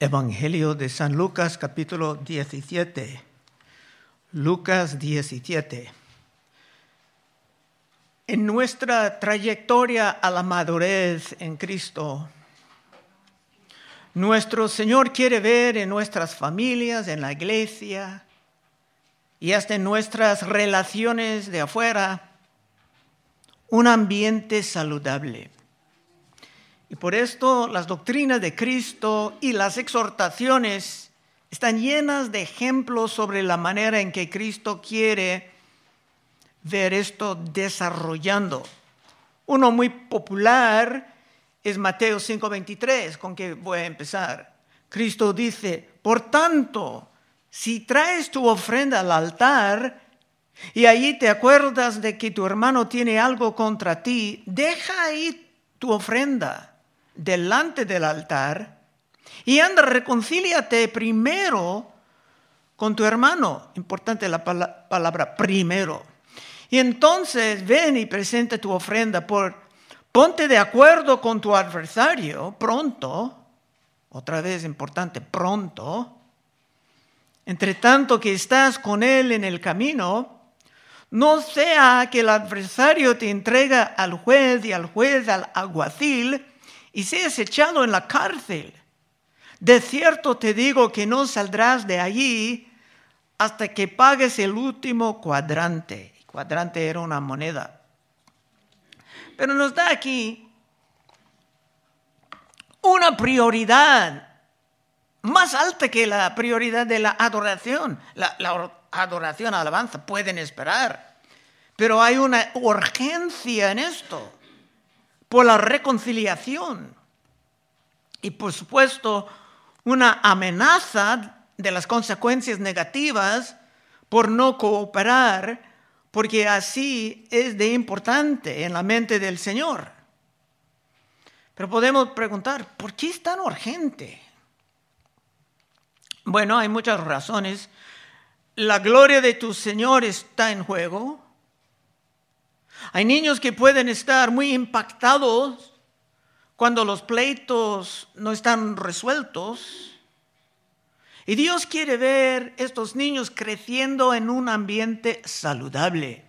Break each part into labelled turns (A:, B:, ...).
A: Evangelio de San Lucas capítulo 17. Lucas 17. En nuestra trayectoria a la madurez en Cristo, nuestro Señor quiere ver en nuestras familias, en la iglesia y hasta en nuestras relaciones de afuera un ambiente saludable. Y por esto las doctrinas de Cristo y las exhortaciones están llenas de ejemplos sobre la manera en que Cristo quiere ver esto desarrollando. Uno muy popular es Mateo 5:23, con que voy a empezar. Cristo dice, por tanto, si traes tu ofrenda al altar y allí te acuerdas de que tu hermano tiene algo contra ti, deja ahí tu ofrenda delante del altar y anda, reconcíliate primero con tu hermano. Importante la palabra primero. Y entonces ven y presenta tu ofrenda por, ponte de acuerdo con tu adversario pronto. Otra vez importante, pronto. Entre tanto que estás con él en el camino, no sea que el adversario te entrega al juez y al juez al alguacil y seas echado en la cárcel. De cierto te digo que no saldrás de allí hasta que pagues el último cuadrante. Cuadrante era una moneda. Pero nos da aquí una prioridad más alta que la prioridad de la adoración. La adoración, alabanza pueden esperar. Pero hay una urgencia en esto por la reconciliación y por supuesto una amenaza de las consecuencias negativas por no cooperar, porque así es de importante en la mente del Señor. Pero podemos preguntar, ¿por qué es tan urgente? Bueno, hay muchas razones. La gloria de tu Señor está en juego. Hay niños que pueden estar muy impactados cuando los pleitos no están resueltos. Y Dios quiere ver estos niños creciendo en un ambiente saludable.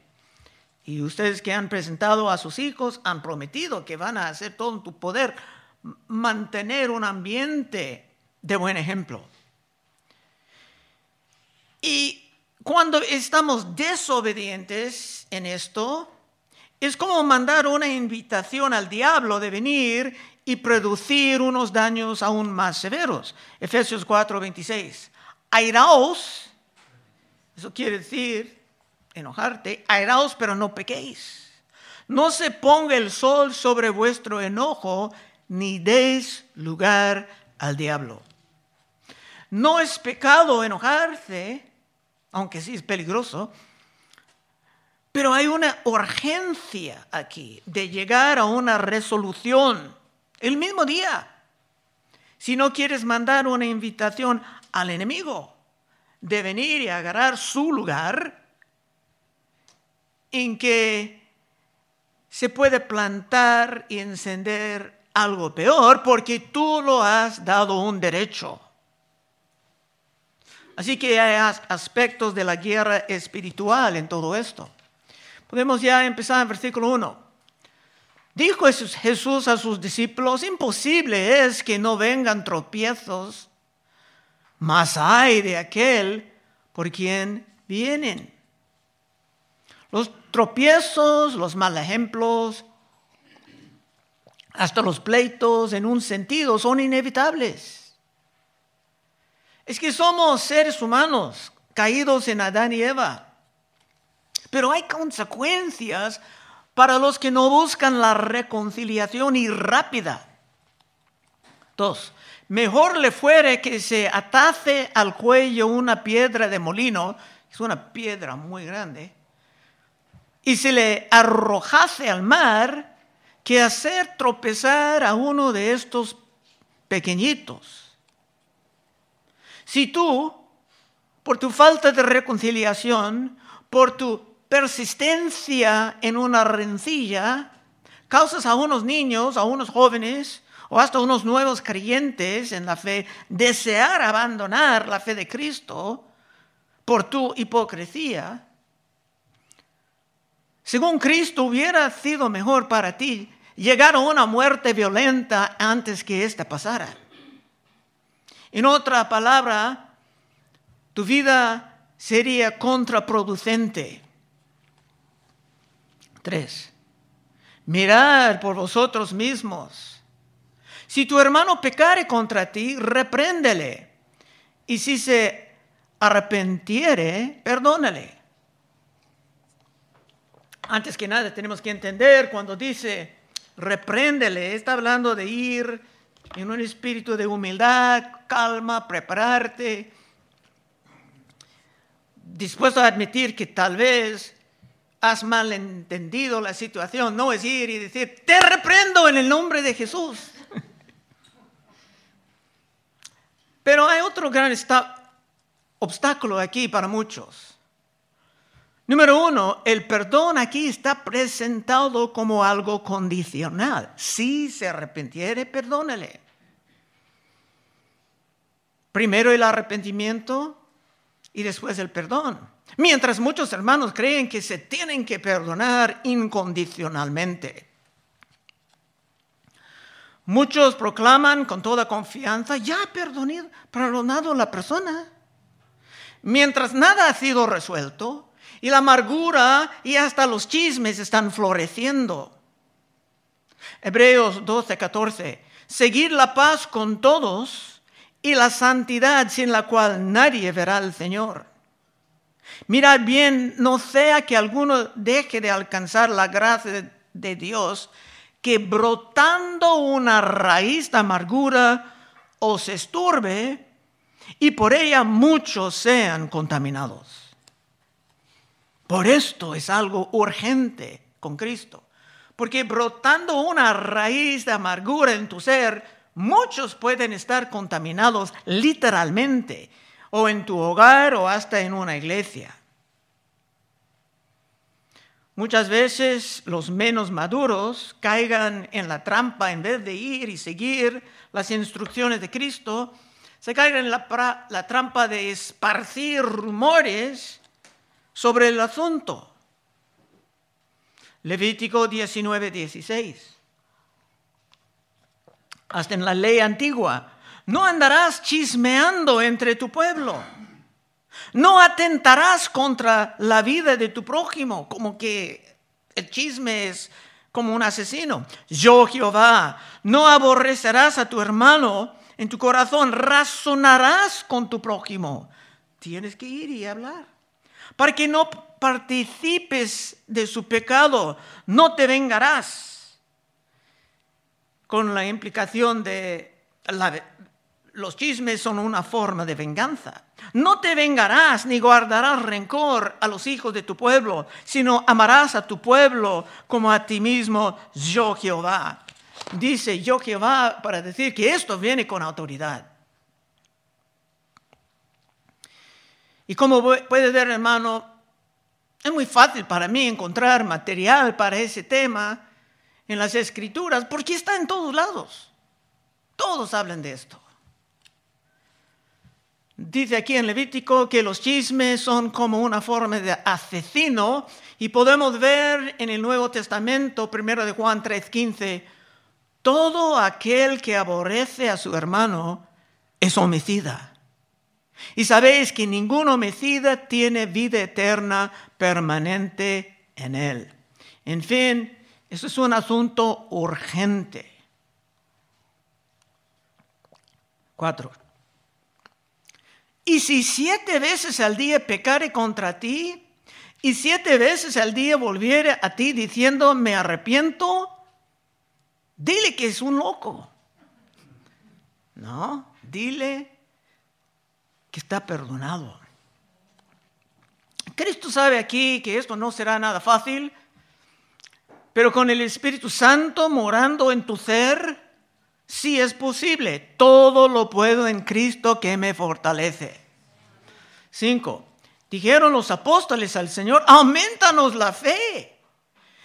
A: Y ustedes que han presentado a sus hijos han prometido que van a hacer todo en tu poder mantener un ambiente de buen ejemplo. Y cuando estamos desobedientes en esto, es como mandar una invitación al diablo de venir y producir unos daños aún más severos. Efesios 4, 26. Airaos, eso quiere decir enojarte, airaos pero no pequéis. No se ponga el sol sobre vuestro enojo, ni deis lugar al diablo. No es pecado enojarse, aunque sí es peligroso, pero hay una urgencia aquí de llegar a una resolución el mismo día. Si no quieres mandar una invitación al enemigo de venir y agarrar su lugar en que se puede plantar y encender algo peor porque tú lo has dado un derecho. Así que hay aspectos de la guerra espiritual en todo esto. Podemos ya empezar en versículo 1. Dijo Jesús a sus discípulos, imposible es que no vengan tropiezos, mas hay de aquel por quien vienen. Los tropiezos, los mal ejemplos, hasta los pleitos en un sentido son inevitables. Es que somos seres humanos caídos en Adán y Eva. Pero hay consecuencias para los que no buscan la reconciliación y rápida. Dos, mejor le fuere que se atase al cuello una piedra de molino, es una piedra muy grande, y se le arrojase al mar que hacer tropezar a uno de estos pequeñitos. Si tú, por tu falta de reconciliación, por tu persistencia en una rencilla, causas a unos niños, a unos jóvenes o hasta unos nuevos creyentes en la fe desear abandonar la fe de Cristo por tu hipocresía, según Cristo hubiera sido mejor para ti llegar a una muerte violenta antes que ésta pasara. En otra palabra, tu vida sería contraproducente. Tres, mirad por vosotros mismos. Si tu hermano pecare contra ti, repréndele. Y si se arrepentiere, perdónale. Antes que nada, tenemos que entender cuando dice repréndele, está hablando de ir en un espíritu de humildad, calma, prepararte, dispuesto a admitir que tal vez has malentendido la situación, no es ir y decir, te reprendo en el nombre de Jesús. Pero hay otro gran obstáculo aquí para muchos. Número uno, el perdón aquí está presentado como algo condicional. Si se arrepintiere, perdónele. Primero el arrepentimiento y después el perdón. Mientras muchos hermanos creen que se tienen que perdonar incondicionalmente. Muchos proclaman con toda confianza, ya ha perdonado la persona. Mientras nada ha sido resuelto, y la amargura y hasta los chismes están floreciendo. Hebreos 12, 14. Seguir la paz con todos y la santidad sin la cual nadie verá al Señor. Mirad bien, no sea que alguno deje de alcanzar la gracia de Dios, que brotando una raíz de amargura os esturbe y por ella muchos sean contaminados. Por esto es algo urgente con Cristo. Porque brotando una raíz de amargura en tu ser, muchos pueden estar contaminados literalmente, o en tu hogar o hasta en una iglesia. Muchas veces los menos maduros caigan en la trampa en vez de ir y seguir las instrucciones de Cristo, se caigan en la, la trampa de esparcir rumores sobre el asunto. Levítico 19, 16. Hasta en la ley antigua, no andarás chismeando entre tu pueblo. No atentarás contra la vida de tu prójimo, como que el chisme es como un asesino. Yo, Jehová, no aborrecerás a tu hermano en tu corazón, razonarás con tu prójimo. Tienes que ir y hablar para que no participes de su pecado, no te vengarás. Con la implicación de los chismes son una forma de venganza. No te vengarás ni guardarás rencor a los hijos de tu pueblo, sino amarás a tu pueblo como a ti mismo, yo Jehová. Dice yo Jehová para decir que esto viene con autoridad. Y como puede ver, hermano, es muy fácil para mí encontrar material para ese tema en las escrituras, porque está en todos lados. Todos hablan de esto. Dice aquí en Levítico que los chismes son como una forma de asesino y podemos ver en el Nuevo Testamento, primero de Juan 3:15, todo aquel que aborrece a su hermano es homicida. Y sabéis que ningún homicida tiene vida eterna permanente en él. En fin, eso es un asunto urgente. Cuatro. Y si siete veces al día pecare contra ti, y siete veces al día volviere a ti diciendo, me arrepiento, dile que es un loco. No, dile que está perdonado. Cristo sabe aquí que esto no será nada fácil, pero con el Espíritu Santo morando en tu ser, sí es posible. Todo lo puedo en Cristo que me fortalece. Cinco. Dijeron los apóstoles al Señor, aumentanos la fe.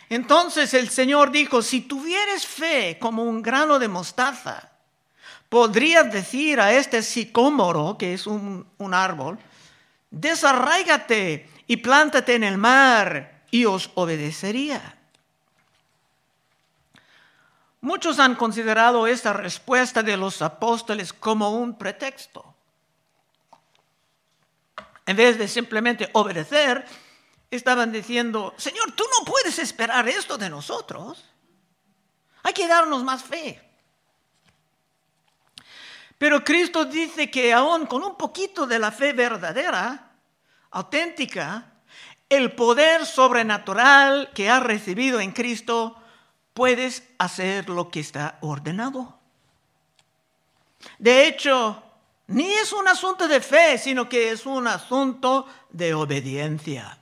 A: Entonces el Señor dijo, si tuvieres fe como un grano de mostaza, podrías decir a este sicómoro, que es un, un árbol, desarráigate y plántate en el mar y os obedecería. Muchos han considerado esta respuesta de los apóstoles como un pretexto. En vez de simplemente obedecer, estaban diciendo, Señor, tú no puedes esperar esto de nosotros. Hay que darnos más fe. Pero Cristo dice que aún con un poquito de la fe verdadera, auténtica, el poder sobrenatural que has recibido en Cristo, puedes hacer lo que está ordenado. De hecho, ni es un asunto de fe, sino que es un asunto de obediencia.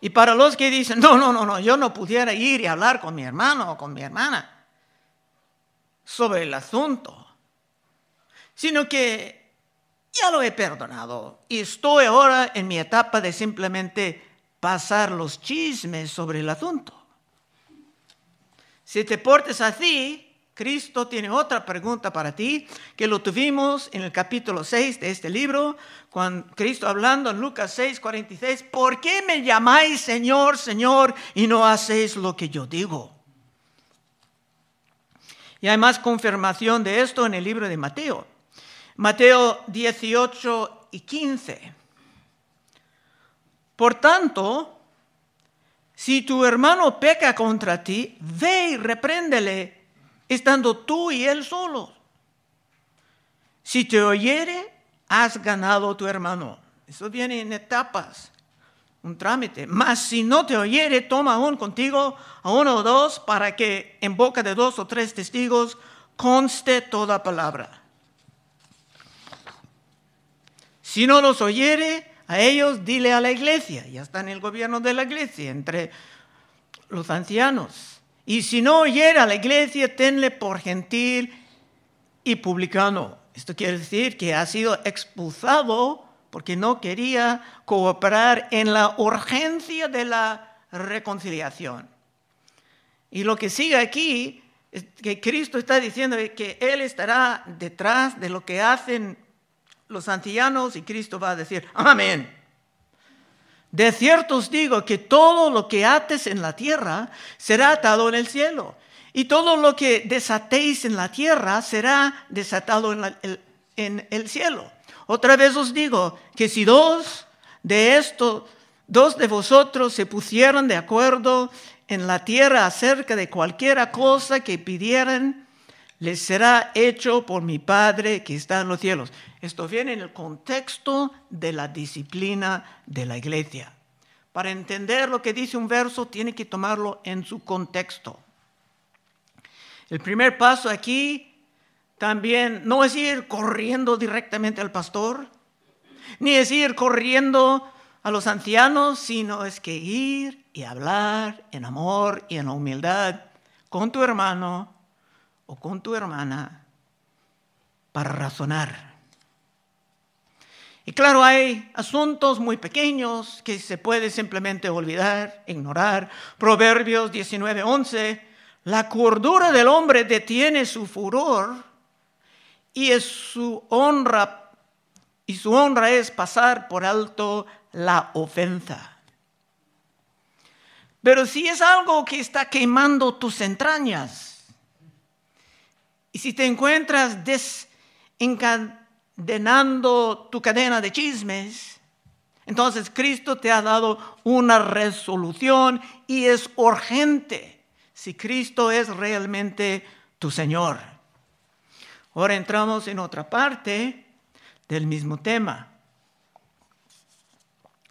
A: Y para los que dicen, no, no, no, no, yo no pudiera ir y hablar con mi hermano o con mi hermana sobre el asunto, sino que ya lo he perdonado y estoy ahora en mi etapa de simplemente pasar los chismes sobre el asunto. Si te portes así, Cristo tiene otra pregunta para ti, que lo tuvimos en el capítulo 6 de este libro, cuando Cristo hablando en Lucas 6, 46, ¿por qué me llamáis Señor, Señor y no hacéis lo que yo digo? Y hay más confirmación de esto en el libro de Mateo. Mateo 18 y 15. Por tanto, si tu hermano peca contra ti, ve y repréndele estando tú y él solos. Si te oyere, has ganado tu hermano. Eso viene en etapas, un trámite. Mas si no te oyere, toma aún contigo a uno o dos para que en boca de dos o tres testigos conste toda palabra. Si no los oyere, a ellos dile a la iglesia. Ya está en el gobierno de la iglesia, entre los ancianos. Y si no oyera a la iglesia, tenle por gentil y publicano. Esto quiere decir que ha sido expulsado porque no quería cooperar en la urgencia de la reconciliación. Y lo que sigue aquí es que Cristo está diciendo que Él estará detrás de lo que hacen los ancianos y Cristo va a decir, amén. De cierto os digo que todo lo que ates en la tierra será atado en el cielo, y todo lo que desatéis en la tierra será desatado en, el cielo. Otra vez os digo que si dos de estos, dos de vosotros se pusieran de acuerdo en la tierra acerca de cualquiera cosa que pidieran, les será hecho por mi Padre que está en los cielos. Esto viene en el contexto de la disciplina de la iglesia. Para entender lo que dice un verso, tiene que tomarlo en su contexto. El primer paso aquí también no es ir corriendo directamente al pastor, ni es ir corriendo a los ancianos, sino es que ir y hablar en amor y en humildad con tu hermano o con tu hermana para razonar y claro, hay asuntos muy pequeños que se puede simplemente olvidar, ignorar. Proverbios 19:11, la cordura del hombre detiene su furor y es su honra y su honra es pasar por alto la ofensa. Pero si es algo que está quemando tus entrañas y si te encuentras desencantados denando tu cadena de chismes, entonces Cristo te ha dado una resolución y es urgente si Cristo es realmente tu Señor. Ahora entramos en otra parte del mismo tema.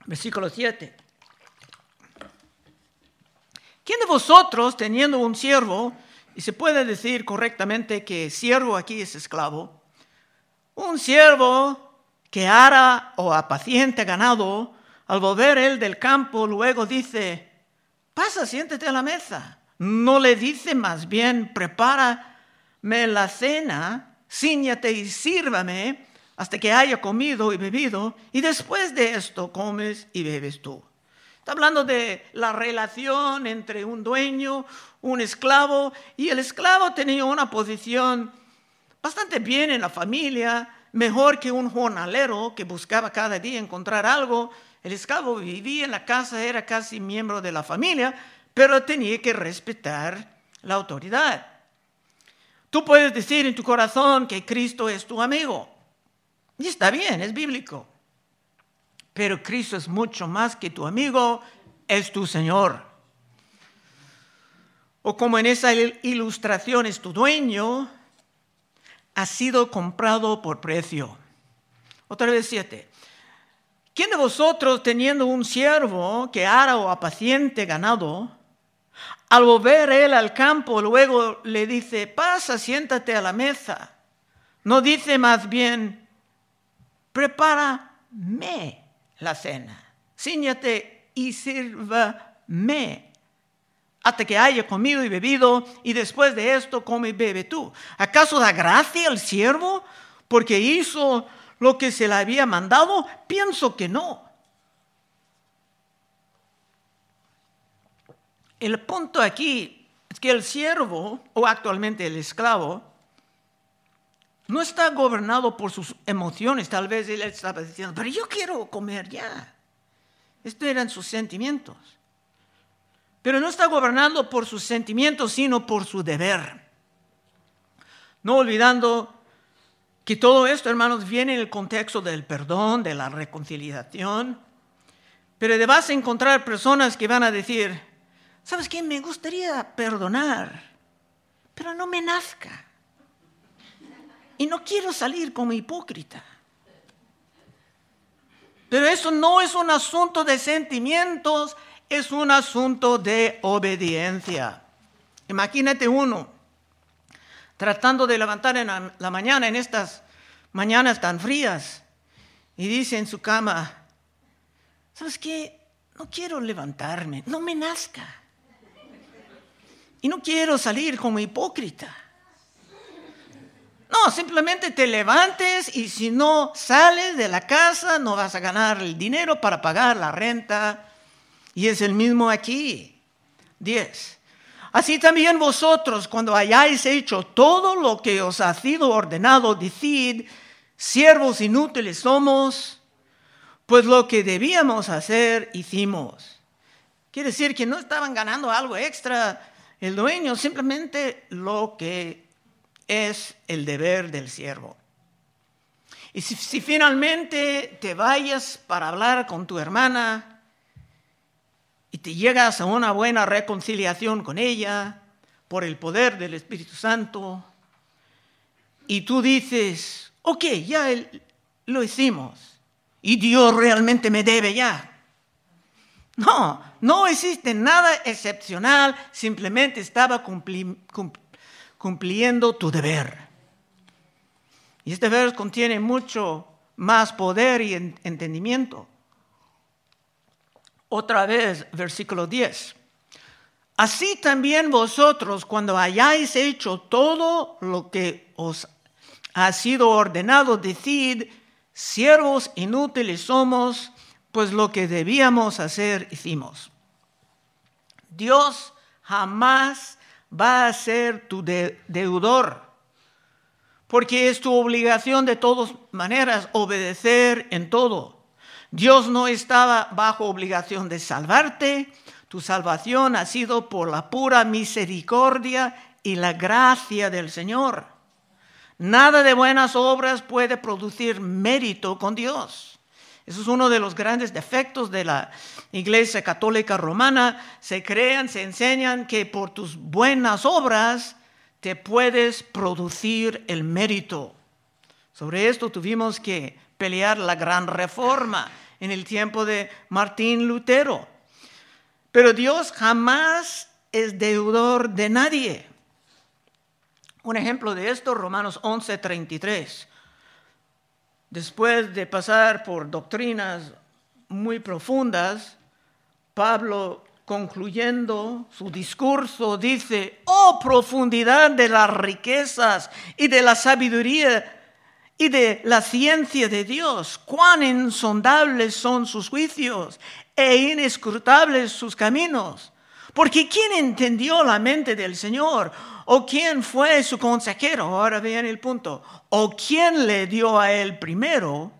A: Versículo 7. ¿Quién de vosotros, teniendo un siervo, y se puede decir correctamente que siervo aquí es esclavo, un siervo que ara o apaciente ganado, al volver él del campo, luego dice, pasa, siéntete a la mesa. No le dice más bien, prepárame la cena, ciñate y sírvame hasta que haya comido y bebido, y después de esto comes y bebes tú. Está hablando de la relación entre un dueño, un esclavo, y el esclavo tenía una posición bastante bien en la familia, mejor que un jornalero que buscaba cada día encontrar algo. El esclavo vivía en la casa, era casi miembro de la familia, pero tenía que respetar la autoridad. Tú puedes decir en tu corazón que Cristo es tu amigo. Y está bien, es bíblico. Pero Cristo es mucho más que tu amigo, es tu Señor. O como en esa ilustración es tu dueño, ha sido comprado por precio. Otra vez siete. ¿Quién de vosotros teniendo un siervo que ara o apaciente ganado, al volver él al campo, luego le dice, pasa, siéntate a la mesa? No dice más bien, prepárame la cena, ciñate y sírvame hasta que haya comido y bebido, y después de esto come y bebe tú. ¿Acaso da gracia al siervo porque hizo lo que se le había mandado? Pienso que no. El punto aquí es que el siervo, o actualmente el esclavo, no está gobernado por sus emociones. Tal vez él estaba diciendo, pero yo quiero comer ya. Estos eran sus sentimientos. Pero no está gobernando por sus sentimientos, sino por su deber. No olvidando que todo esto, hermanos, viene en el contexto del perdón, de la reconciliación. Pero vas a encontrar personas que van a decir, ¿sabes qué? Me gustaría perdonar, pero no me nazca. Y no quiero salir como hipócrita. Pero eso no es un asunto de sentimientos, es un asunto de obediencia. Imagínate uno tratando de levantar en la, mañana, en estas mañanas tan frías, y dice en su cama, ¿sabes qué? No quiero levantarme, no me nazca. Y no quiero salir como hipócrita. No, simplemente te levantes y si no sales de la casa no vas a ganar el dinero para pagar la renta, y es el mismo aquí. 10. Así también vosotros, cuando hayáis hecho todo lo que os ha sido ordenado, decid, siervos inútiles somos, pues lo que debíamos hacer, hicimos. Quiere decir que no estaban ganando algo extra el dueño, simplemente lo que es el deber del siervo. Y si, finalmente te vayas para hablar con tu hermana, y te llegas a una buena reconciliación con ella por el poder del Espíritu Santo, y tú dices, ok, ya lo hicimos, y Dios realmente me debe ya. No, no existe nada excepcional, simplemente estaba cumpliendo tu deber. Y este verso contiene mucho más poder y entendimiento. Otra vez, versículo 10. Así también vosotros, cuando hayáis hecho todo lo que os ha sido ordenado, decid, siervos inútiles somos, pues lo que debíamos hacer hicimos. Dios jamás va a ser tu deudor, porque es tu obligación de todas maneras obedecer en todo. Dios no estaba bajo obligación de salvarte. Tu salvación ha sido por la pura misericordia y la gracia del Señor. Nada de buenas obras puede producir mérito con Dios. Eso es uno de los grandes defectos de la Iglesia Católica Romana. Se crean, se enseñan que por tus buenas obras te puedes producir el mérito. Sobre esto tuvimos que pelear la gran reforma en el tiempo de Martín Lutero. Pero Dios jamás es deudor de nadie. Un ejemplo de esto, Romanos 11:33. Después de pasar por doctrinas muy profundas, Pablo, concluyendo su discurso, dice, oh profundidad de las riquezas y de la sabiduría y de la ciencia de Dios, cuán insondables son sus juicios e inescrutables sus caminos. Porque ¿quién entendió la mente del Señor? ¿O quién fue su consejero? Ahora vean el punto. ¿O quién le dio a él primero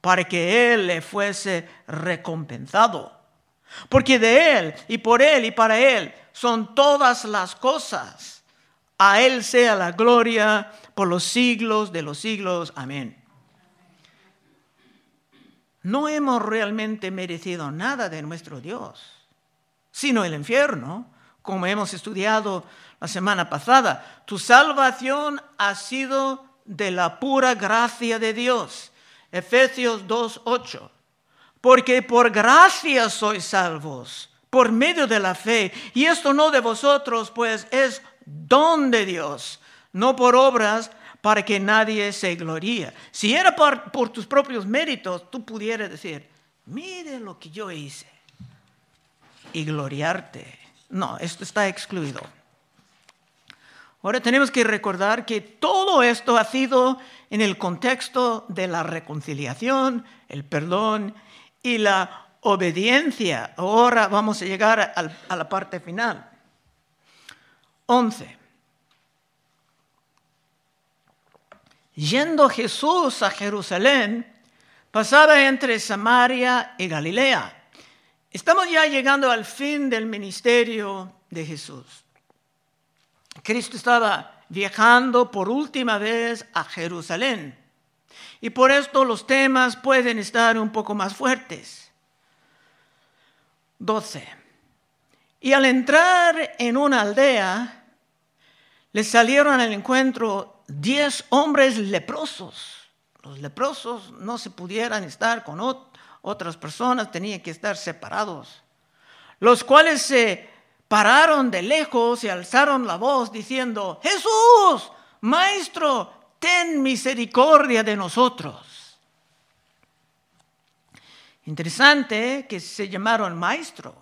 A: para que él le fuese recompensado? Porque de él y por él y para él son todas las cosas. A él sea la gloria por los siglos de los siglos. Amén. No hemos realmente merecido nada de nuestro Dios, sino el infierno, como hemos estudiado la semana pasada. Tu salvación ha sido de la pura gracia de Dios. Efesios 2.8. Porque por gracia sois salvos, por medio de la fe. Y esto no de vosotros, pues es don de Dios no por obras para que nadie se gloríe. Si era por, por tus propios méritos, tú pudieras decir, mire lo que yo hice y gloriarte. No, esto está excluido. Ahora tenemos que recordar que todo esto ha sido en el contexto de la reconciliación, el perdón y la obediencia. Ahora vamos a llegar a, la parte final. 11. Yendo Jesús a Jerusalén, pasaba entre Samaria y Galilea. Estamos ya llegando al fin del ministerio de Jesús. Cristo estaba viajando por última vez a Jerusalén. Y por esto los temas pueden estar un poco más fuertes. 12. Y al entrar en una aldea, le salieron al encuentro diez hombres leprosos. Los leprosos no se pudieran estar con otras personas, tenían que estar separados. Los cuales se pararon de lejos y alzaron la voz diciendo, Jesús, Maestro, ten misericordia de nosotros. Interesante que se llamaron maestro,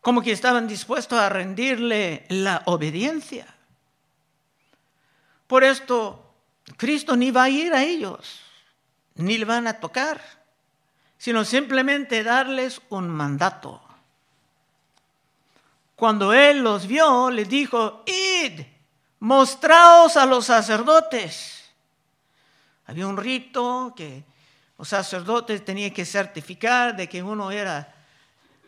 A: como que estaban dispuestos a rendirle la obediencia. Por esto, Cristo ni va a ir a ellos, ni le van a tocar, sino simplemente darles un mandato. Cuando Él los vio, les dijo, id, mostraos a los sacerdotes. Había un rito que los sacerdotes tenían que certificar de que uno era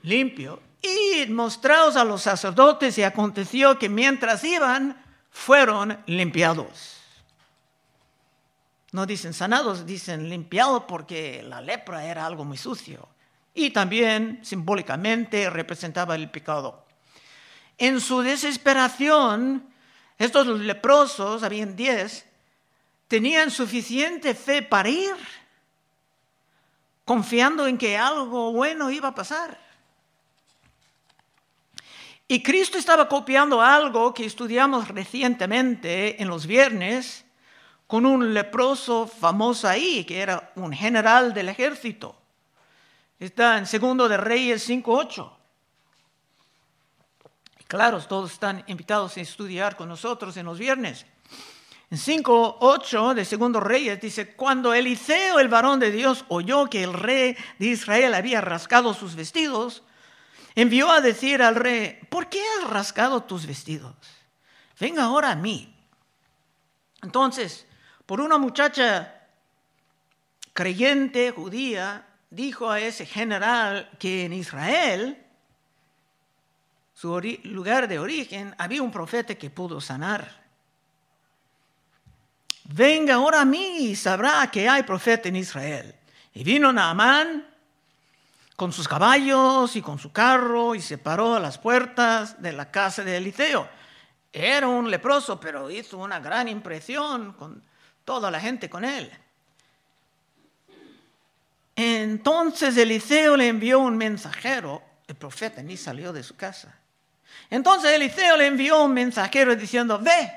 A: limpio. Id, mostraos a los sacerdotes y aconteció que mientras iban, fueron limpiados. No dicen sanados, dicen limpiados porque la lepra era algo muy sucio. Y también simbólicamente representaba el pecado. En su desesperación, estos leprosos, habían diez, tenían suficiente fe para ir, confiando en que algo bueno iba a pasar. Y Cristo estaba copiando algo que estudiamos recientemente en los viernes con un leproso famoso ahí, que era un general del ejército. Está en Segundo de Reyes 5.8. Claro, todos están invitados a estudiar con nosotros en los viernes. En 5.8 de Segundo Reyes dice, cuando Eliseo, el varón de Dios, oyó que el rey de Israel había rascado sus vestidos, envió a decir al rey, ¿por qué has rascado tus vestidos? Venga ahora a mí. Entonces, por una muchacha creyente judía, dijo a ese general que en Israel, su lugar de origen, había un profeta que pudo sanar. Venga ahora a mí y sabrá que hay profeta en Israel. Y vino Naamán con sus caballos y con su carro y se paró a las puertas de la casa de Eliseo. Era un leproso, pero hizo una gran impresión con toda la gente con él. Entonces Eliseo le envió un mensajero, el profeta ni salió de su casa. Entonces Eliseo le envió un mensajero diciendo, ve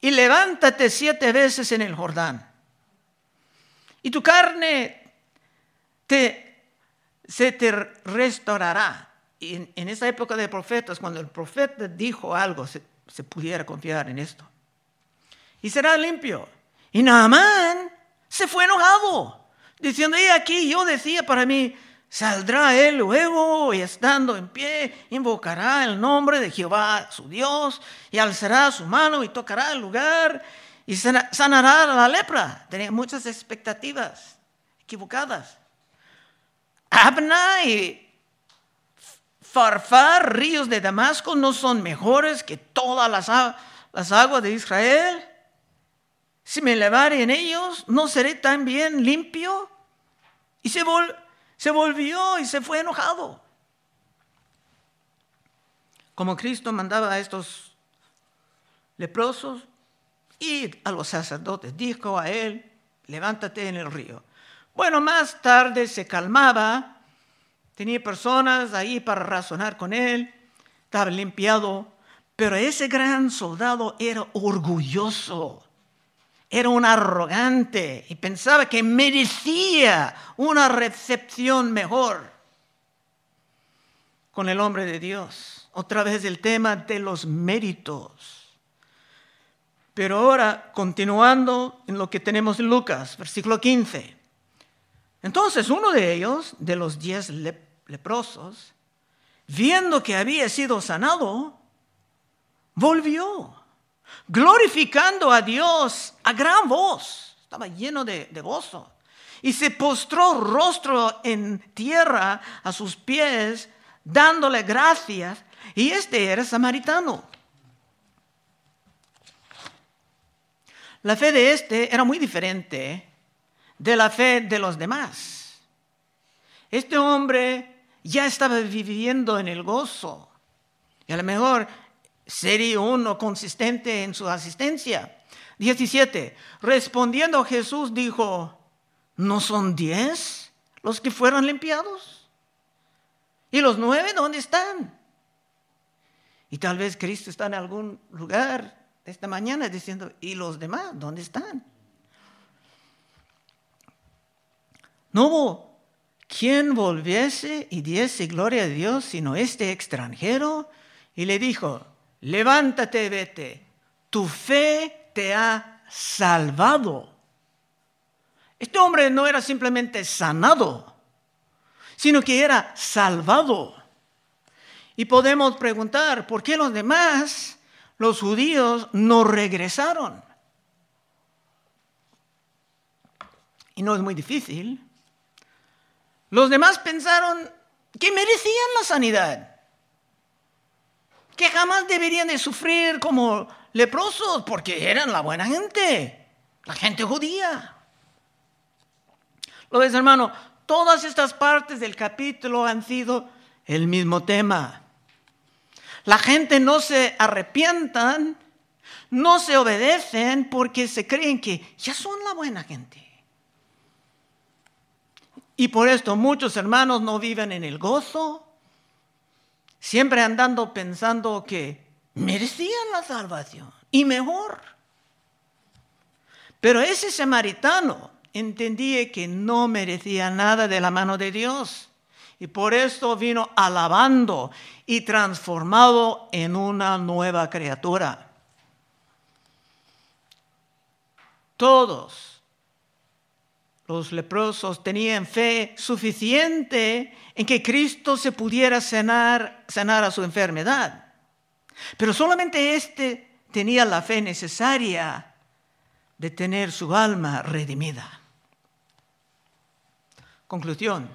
A: y levántate siete veces en el Jordán. Y tu carne te se te restaurará. Y en, esa época de profetas, cuando el profeta dijo algo, se, se pudiera confiar en esto. Y será limpio. Y Naamán se fue enojado, diciendo, y aquí yo decía para mí, saldrá él luego y estando en pie, invocará el nombre de Jehová su Dios y alzará su mano y tocará el lugar y sanará la lepra. Tenía muchas expectativas equivocadas. Abna y Farfar, ríos de Damasco, no son mejores que todas las, las aguas de Israel. Si me levare en ellos, ¿no seré también limpio? Y se, se volvió y se fue enojado. Como Cristo mandaba a estos leprosos, y a los sacerdotes, dijo a él, levántate en el río. Bueno, más tarde se calmaba Tenía personas ahí para razonar con él, estaba limpiado, pero ese gran soldado era orgulloso, era un arrogante y pensaba que merecía una recepción mejor con el hombre de Dios. Otra vez el tema de los méritos. Pero ahora, continuando en lo que tenemos en Lucas, versículo 15. Entonces uno de ellos, de los diez leprosos, viendo que había sido sanado, volvió, glorificando a Dios a gran voz. Estaba lleno de, gozo. Y se postró rostro en tierra a sus pies, dándole gracias. Y este era samaritano. La fe de este era muy diferente de la fe de los demás. Este hombre ya estaba viviendo en el gozo. Y a lo mejor sería uno consistente en su asistencia. 17. Respondiendo Jesús dijo, ¿no son diez los que fueron limpiados? ¿Y los nueve dónde están? Y tal vez Cristo está en algún lugar esta mañana diciendo, ¿y los demás dónde están? No hubo ¿quién volviese y diese gloria a Dios sino este extranjero? Y le dijo, levántate, vete, tu fe te ha salvado. Este hombre no era simplemente sanado, sino que era salvado. Y podemos preguntar, ¿por qué los demás, los judíos, no regresaron? Y no es muy difícil. Los demás pensaron que merecían la sanidad, que jamás deberían de sufrir como leprosos porque eran la buena gente, la gente judía. Lo ves, hermano, todas estas partes del capítulo han sido el mismo tema. La gente no se arrepientan, no se obedecen porque se creen que ya son la buena gente. Y por esto muchos hermanos no viven en el gozo, siempre andando pensando que merecían la salvación y mejor. Pero ese samaritano entendía que no merecía nada de la mano de Dios. Y por esto vino alabando y transformado en una nueva criatura. Todos los leprosos tenían fe suficiente en que Cristo se pudiera sanar, a su enfermedad. Pero solamente éste tenía la fe necesaria de tener su alma redimida. Conclusión.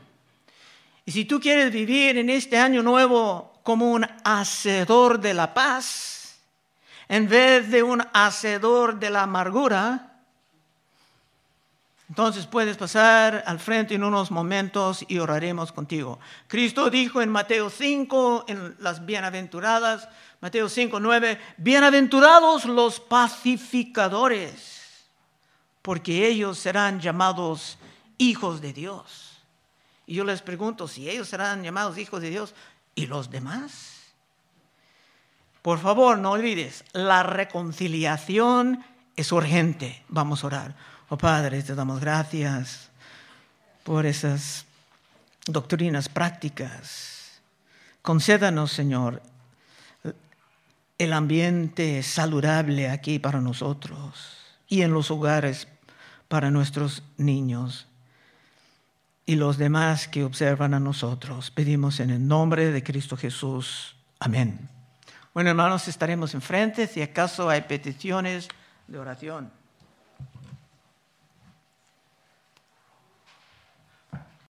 A: Y si tú quieres vivir en este año nuevo como un hacedor de la paz, en vez de un hacedor de la amargura, entonces puedes pasar al frente en unos momentos y oraremos contigo. Cristo dijo en Mateo 5, en las bienaventuradas, Mateo 5, 9, bienaventurados los pacificadores, porque ellos serán llamados hijos de Dios. Y yo les pregunto, si ellos serán llamados hijos de Dios, ¿y los demás? Por favor, no olvides, la reconciliación es urgente. Vamos a orar. Oh Padre, te damos gracias por esas doctrinas prácticas. Concédanos, Señor, el ambiente saludable aquí para nosotros. y en los hogares para nuestros niños y los demás que observan a nosotros. Pedimos en el nombre de Cristo Jesús. Amén. Bueno, hermanos, estaremos enfrente si acaso hay peticiones de oración.